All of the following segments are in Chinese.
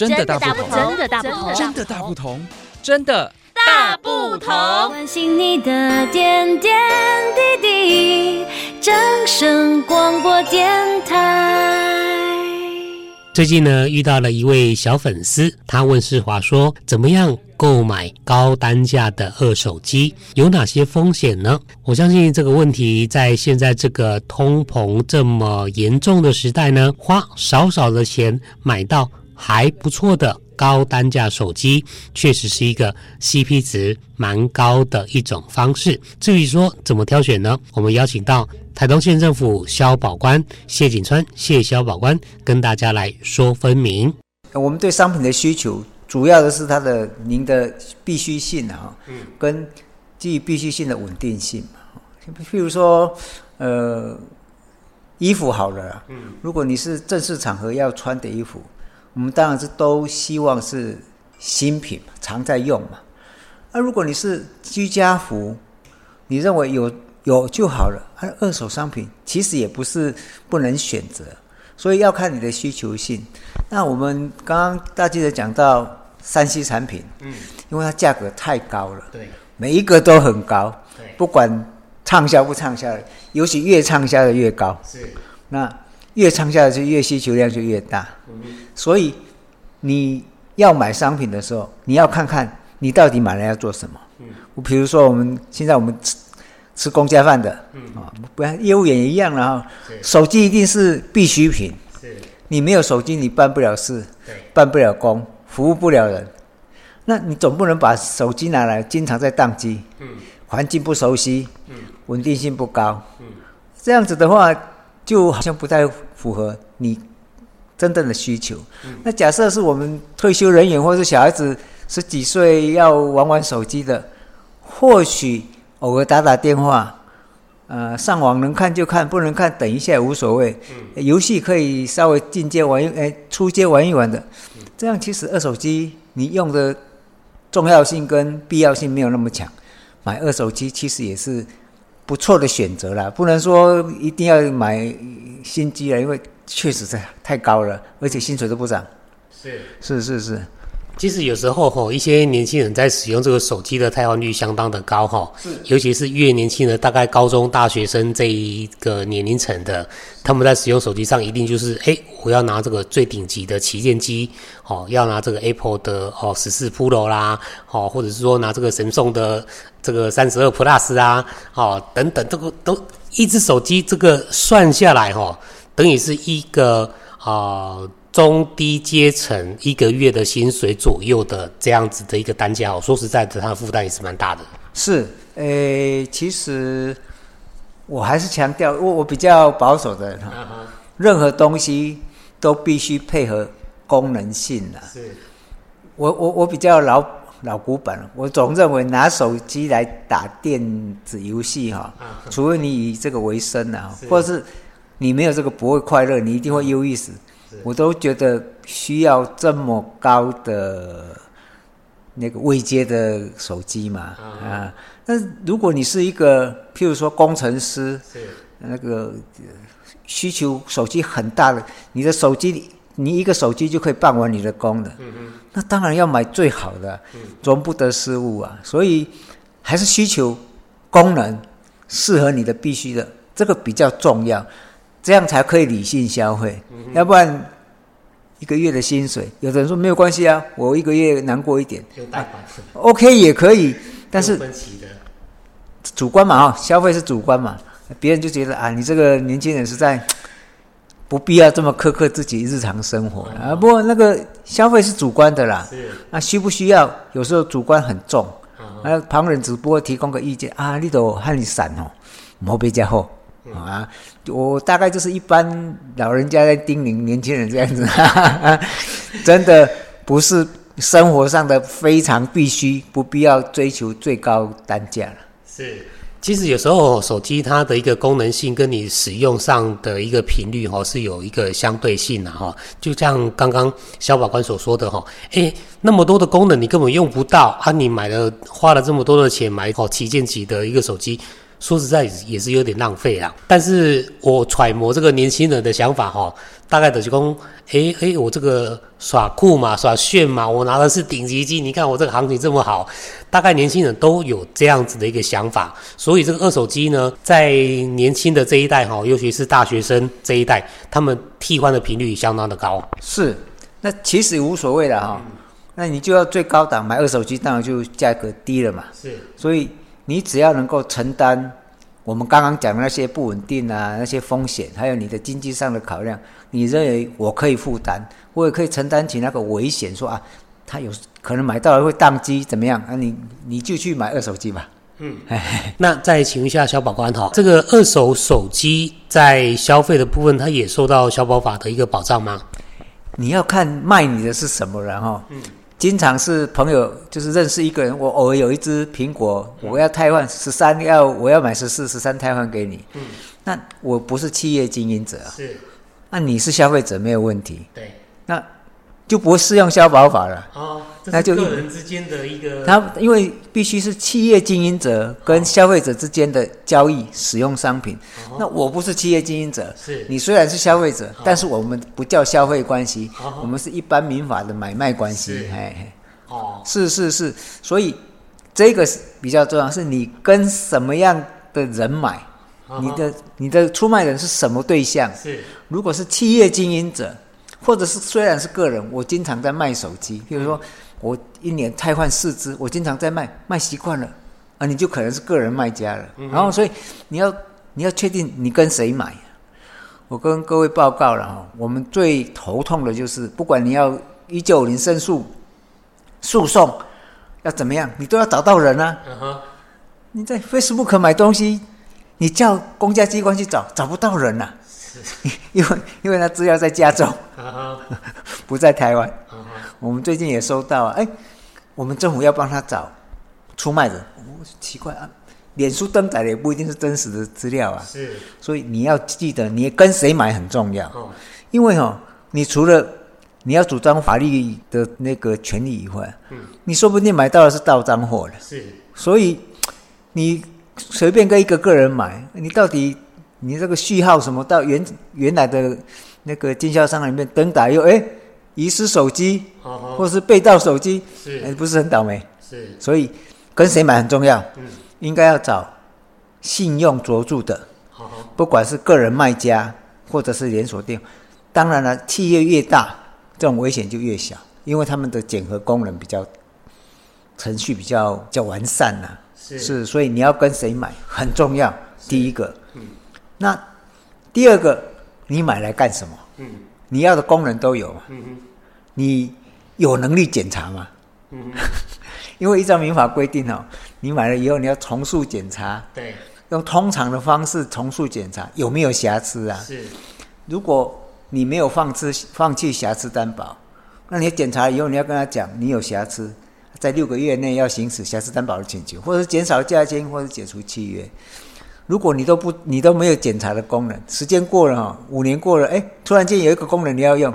真的大不同，真的大不同，真的大不同，真的大不同。关心你的点点滴滴，掌声广播电台。最近呢，遇到了一位小粉丝，他问世华说：“怎么样购买高单价的二手机？有哪些风险呢？”我相信这个问题在现在这个通膨这么严重的时代呢，花少少的钱买到还不错的高单价手机，确实是一个 CP 值蛮高的一种方式。至于说怎么挑选呢？我们邀请到。台东县政府消保官谢景川，谢消保官跟大家来说分明。我们对商品的需求，主要的是它的您的必需性啊，嗯，跟基于必需性的稳定性嘛。譬如说，呃，衣服好了，嗯，如果你是正式场合要穿的衣服，我们当然是都希望是新品，常在用嘛。那如果你是居家服，你认为有。有就好了，而二手商品其实也不是不能选择，所以要看你的需求性。那我们刚刚大记者讲到三 C 产品，嗯，因为它价格太高了，对，每一个都很高，对，不管畅销不畅销，尤其越畅销的越高，是，那越畅销的就越需求量就越大，嗯，所以你要买商品的时候，你要看看你到底买来要做什么，嗯，我比如说我们现在我们。吃吃公家饭的，嗯。啊，不然业务员也一样了哈。手机一定是必需品，是。你没有手机，你办不了事，对，办不了工，服务不了人。那你总不能把手机拿来经常在宕机，嗯，环境不熟悉，嗯，稳定性不高，嗯，这样子的话，就好像不太符合你真正的需求。嗯，那假设是我们退休人员或是小孩子十几岁要玩玩手机的，或许。偶尔打打电话，呃，上网能看就看，不能看等一下也无所谓。嗯、游戏可以稍微进阶玩一，哎，出街玩一玩的。嗯、这样其实二手机你用的重要性跟必要性没有那么强，买二手机其实也是不错的选择了。不能说一定要买新机了，因为确实是太高了，而且薪水都不涨。是是是是。其实有时候吼，一些年轻人在使用这个手机的汰换率相当的高哈，是，尤其是越年轻的，大概高中大学生这一个年龄层的，他们在使用手机上一定就是，哎，我要拿这个最顶级的旗舰机，哦，要拿这个 Apple 的哦十四 Pro 啦，哦，或者是说拿这个 Samsung 的这个三十二 Plus 啊，哦，等等，这个都一只手机这个算下来哈，等于是一个啊。呃中低阶层一个月的薪水左右的这样子的一个单价哦，说实在的，它的负担也是蛮大的。是，诶、欸，其实我还是强调，我我比较保守的人哈，啊、任何东西都必须配合功能性的。是，我我我比较老老古板，我总认为拿手机来打电子游戏哈，啊、除非你以这个为生啊，或者是你没有这个不会快乐，你一定会忧郁死。我都觉得需要这么高的那个未接的手机嘛啊！但是如果你是一个，譬如说工程师，那个需求手机很大的，你的手机你一个手机就可以办完你的工的，嗯嗯，那当然要买最好的，容不得失误啊！所以还是需求功能适合你的必须的，这个比较重要。这样才可以理性消费，嗯、要不然一个月的薪水，有的人说没有关系啊，我一个月难过一点，有贷款，OK 也可以，但是主观嘛哈，消费是主观嘛，别人就觉得啊，你这个年轻人实在 不必要这么苛刻自己日常生活、嗯、啊。不过那个消费是主观的啦，是。那需不需要？有时候主观很重，那、旁人只不过提供个意见啊，你都喊你散哦，莫比较好。啊，我大概就是一般老人家在叮咛年轻人这样子，哈哈，真的不是生活上的非常必须，不必要追求最高单价了。是，其实有时候手机它的一个功能性跟你使用上的一个频率哈是有一个相对性的哈，就像刚刚小法官所说的哈，诶，那么多的功能你根本用不到啊，你买了花了这么多的钱买哦旗舰级的一个手机。说实在也是有点浪费啊。但是我揣摩这个年轻人的想法哈，大概就是讲，哎哎，我这个耍酷嘛，耍炫嘛，我拿的是顶级机，你看我这个行情这么好，大概年轻人都有这样子的一个想法。所以这个二手机呢，在年轻的这一代哈，尤其是大学生这一代，他们替换的频率相当的高。是，那其实无所谓的哈。嗯那你就要最高档买二手机，当然就价格低了嘛。是，所以你只要能够承担我们刚刚讲的那些不稳定啊、那些风险，还有你的经济上的考量，你认为我可以负担，我也可以承担起那个危险，说啊，他有可能买到了会宕机怎么样？啊，你你就去买二手机吧。嗯，那再请问一下小宝官哈，这个二手手机在消费的部分，它也受到消保法的一个保障吗？你要看卖你的是什么人哈。嗯。经常是朋友，就是认识一个人，我偶尔有一只苹果，我要汰换十三，要我要买十四，十三汰换给你。嗯，那我不是企业经营者啊，是，那你是消费者没有问题。对，那。就不会适用消保法了。哦，那就个人之间的一个。他因为必须是企业经营者跟消费者之间的交易使用商品。哦，那我不是企业经营者。是。你虽然是消费者，哦，但是我们不叫消费关系，哦，我们是一般民法的买卖关系。是。嘿嘿。哦。是是是，所以这个是比较重要，是你跟什么样的人买，哦，你的你的出卖人是什么对象？是。如果是企业经营者。或者是虽然是个人，我经常在卖手机，比如说我一年汰换四只，我经常在卖，卖习惯了，啊，你就可能是个人卖家了。嗯、然后所以你要你要确定你跟谁买。我跟各位报告了哈，我们最头痛的就是，不管你要一九五零申诉诉讼要怎么样，你都要找到人啊。Uh-huh. 你在 Facebook 买东西，你叫公家机关去找，找不到人呐、啊。因为因为他资料在加州，uh-huh. 不在台湾。Uh-huh. 我们最近也收到啊，哎，我们政府要帮他找出卖人，哦，奇怪啊，脸书登载的也不一定是真实的资料啊。是，所以你要记得，你跟谁买很重要。哦，因为哦，你除了你要主张法律的那个权利以外，嗯，你说不定买到的是盗赃货的。是，所以你随便跟一个个人买，你到底？你这个序号什么到原原来的那个经销商里面登打又哎遗失手机，或是被盗手机，是、哎、不是很倒霉？是，所以跟谁买很重要。嗯，应该要找信用卓著的，不管是个人卖家或者是连锁店。当然了，企业越大，这种危险就越小，因为他们的检核功能比较程序比较较完善呐、啊。是，是，所以你要跟谁买很重要。第一个。那第二个，你买来干什么？嗯，你要的功能都有嘛。嗯哼，你有能力检查吗？嗯，因为依照民法规定哦，你买了以后你要重塑检查。对，用通常的方式重塑检查有没有瑕疵啊？是，如果你没有放弃放弃瑕疵担保，那你检查以后你要跟他讲你有瑕疵，在六个月内要行使瑕疵担保的请求，或者减少价金，或者解除契约。如果你都不，你都没有检查的功能，时间过了哈，五年过了，哎，突然间有一个功能你要用，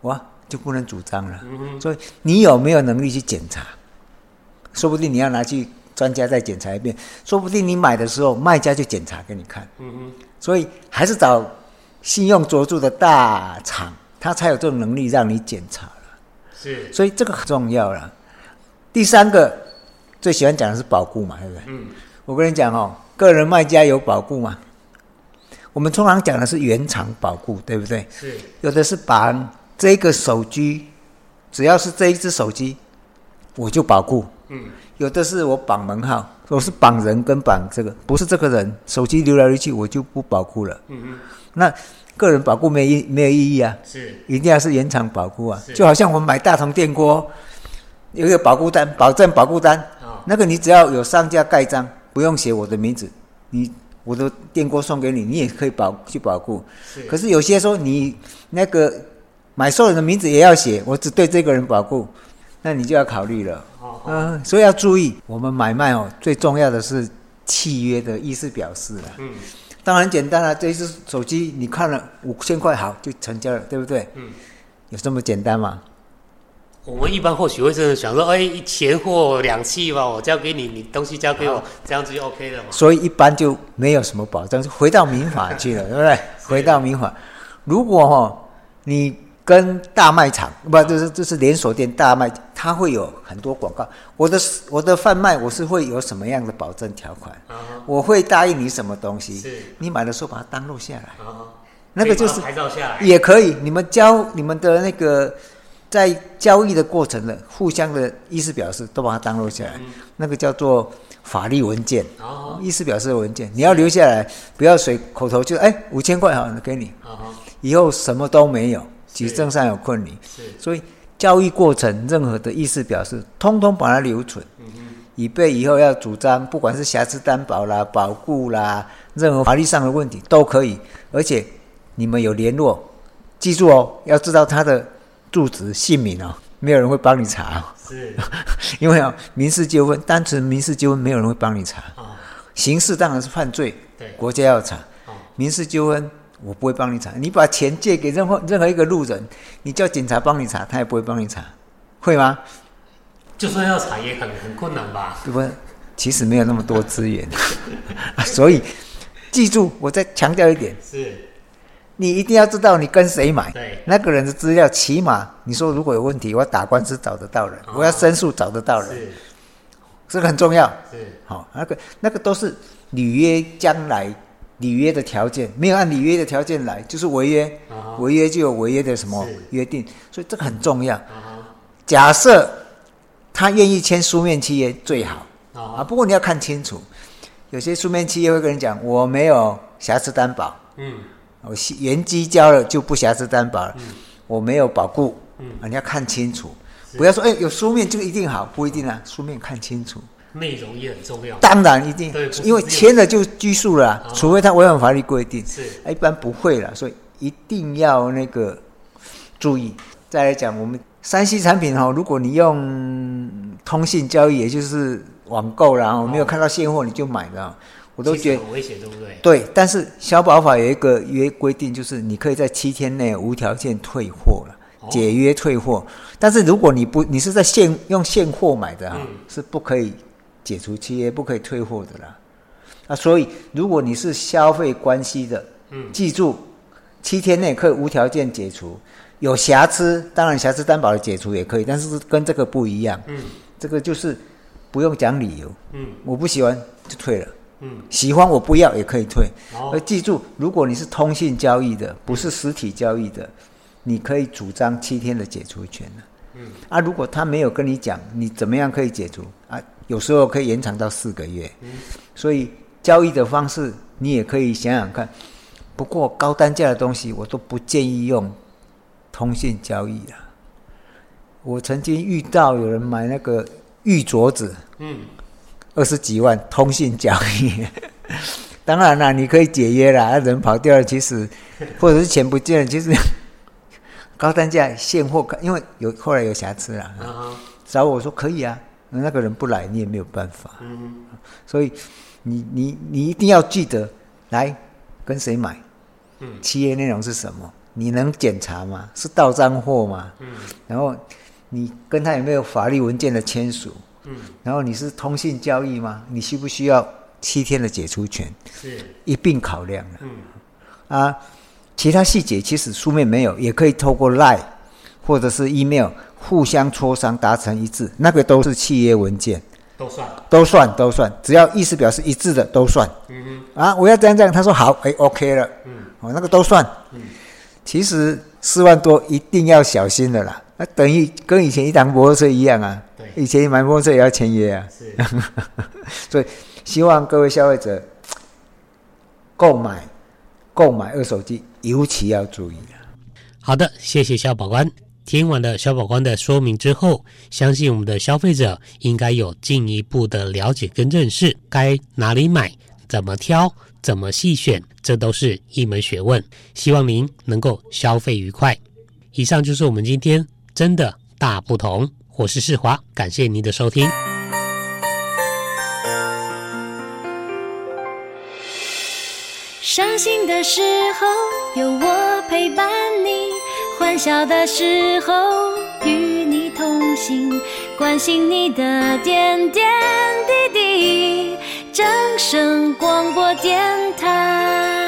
哇，就不能主张了。嗯。所以你有没有能力去检查？说不定你要拿去专家再检查一遍，说不定你买的时候卖家就检查给你看。嗯。所以还是找信用卓著的大厂，他才有这种能力让你检查了。是。所以这个很重要了。第三个最喜欢讲的是保固嘛，对不对？嗯。我跟你讲哦。个人卖家有保固吗？我们通常讲的是原厂保固，对不对？是。有的是把这个手机，只要是这一只手机，我就保固。嗯。有的是我绑门号，我是绑人跟绑这个，不是这个人手机流来流去，我就不保固了。嗯嗯。那个人保固没意没有意义啊。是。一定要是原厂保固啊。就好像我们买大同电锅，有一个保固单，保证保固单。哦。那个你只要有商家盖章。不用写我的名字，你我的电锅送给你，你也可以保去保护。是。可是有些说你那个买受人的名字也要写，我只对这个人保护，那你就要考虑了。哦。嗯，所以要注意，我们买卖哦，最重要的是契约的意思表示了。嗯。当然简单了，这一支手机你看了五千块好就成交了，对不对？嗯。有这么简单吗？我们一般或许会真的想说，哎，钱货两訖吧，我交给你，你东西交给我，这样子就 OK 了嘛。所以一般就没有什么保障，就回到民法去了，对不对？回到民法，如果哈、哦、你跟大卖场不，就是就是连锁店大卖，它会有很多广告。我的我的贩卖我是会有什么样的保证条款？我会答应你什么东西？是你买的时候把它登录下来，那个就是拍照下来也可以。你们交你们的那个。在交易的过程呢互相的意思表示都把它 download 下来，嗯、那个叫做法律文件，哦、意思表示的文件，你要留下来，不要随口头就哎五千块好给你，哦、以后什么都没有，举证上有困难，所以交易过程任何的意思表示，通通把它留存，以备以后要主张，不管是瑕疵担保啦、保固啦，任何法律上的问题都可以，而且你们有联络，记住哦，要知道他的。住址、姓名哦，没有人会帮你查哦。是，因为哦，民事纠纷，单纯民事纠纷，没有人会帮你查。哦，刑事当然是犯罪，对，国家要查。哦，民事纠纷我不会帮你查。你把钱借给任何任何一个路人，你叫警察帮你查，他也不会帮你查，会吗？就算要查也很很困难吧？对不对？其实没有那么多资源，所以记住，我再强调一点是。你一定要知道你跟谁买，那个人的资料，起码你说如果有问题，我要打官司找得到人，哦、我要申诉找得到人，是。这个很重要。是，好、哦，那个那个都是履约将来履约的条件，没有按履约的条件来，就是违约，哦、违约就有违约的什么约定，所以这个很重要。哦、假设他愿意签书面契约最好，哦、啊，不过你要看清楚，有些书面契约会跟人讲我没有瑕疵担保，嗯。我原机交了就不瑕疵担保了，嗯、我没有保固，你要看清楚，不要说哎有书面就一定好，不一定啊，书面看清楚，内容也很重要，当然一定，因为签了就拘束了，啊，哦、除非他违反法律规定，是，一般不会了，所以一定要那个注意。再来讲我们 3C 产品哈，如果你用通信交易，也就是网购然后没有看到现货你就买了。我都觉得很危险，对不对？对，但是消保法有一个约规定，就是你可以在七天内无条件退货了，哦、解约退货。但是如果你不，你是在现用现货买的哈，嗯、是不可以解除契约，不可以退货的啦。啊，所以如果你是消费关系的，嗯，记住七天内可以无条件解除，有瑕疵，当然瑕疵担保的解除也可以，但是跟这个不一样，嗯，这个就是不用讲理由，嗯，我不喜欢就退了。嗯，喜欢我不要也可以退，而、哦、记住，如果你是通信交易的，不是实体交易的，嗯、你可以主张七天的解除权。嗯，啊，如果他没有跟你讲你怎么样可以解除啊，有时候可以延长到四个月。嗯，所以交易的方式你也可以想想看。不过高单价的东西我都不建议用通信交易的。我曾经遇到有人买那个玉镯子。嗯。二十几万通信交易，当然啦，你可以解约啦。人跑掉了，其实或者是钱不见了，其实 高单价现货，因为有后来有瑕疵了，找我说可以啊，那个人不来，你也没有办法。所以你你你一定要记得来跟谁买，契约内容是什么？你能检查吗？是到账货吗？然后你跟他有没有法律文件的签署？嗯，然后你是通信交易吗？你需不需要七天的解除权？是，一并考量了。嗯，啊，其他细节其实书面没有，也可以透过 Line 或者是 email 互相磋商达成一致，那个都是契约文件，都算，都算，都算，只要意思表示一致的都算。嗯哼，啊，我要这样这样，他说好，哎，OK 了。嗯，哦，那个都算。嗯，其实四万多一定要小心的啦，那等于跟以前一辆摩托车一样啊。以前买摩托车也要签约啊，是，所以希望各位消费者购买购买二手机尤其要注意啊。好的，谢谢肖保官。听完了萧保官的说明之后，相信我们的消费者应该有进一步的了解跟认识，该哪里买、怎么挑、怎么细选，这都是一门学问。希望您能够消费愉快。以上就是我们今天真的大不同。我是世华，感谢您的收听。伤心的时候有我陪伴你，欢笑的时候与你同行，关心你的点点滴滴。正声广播电台。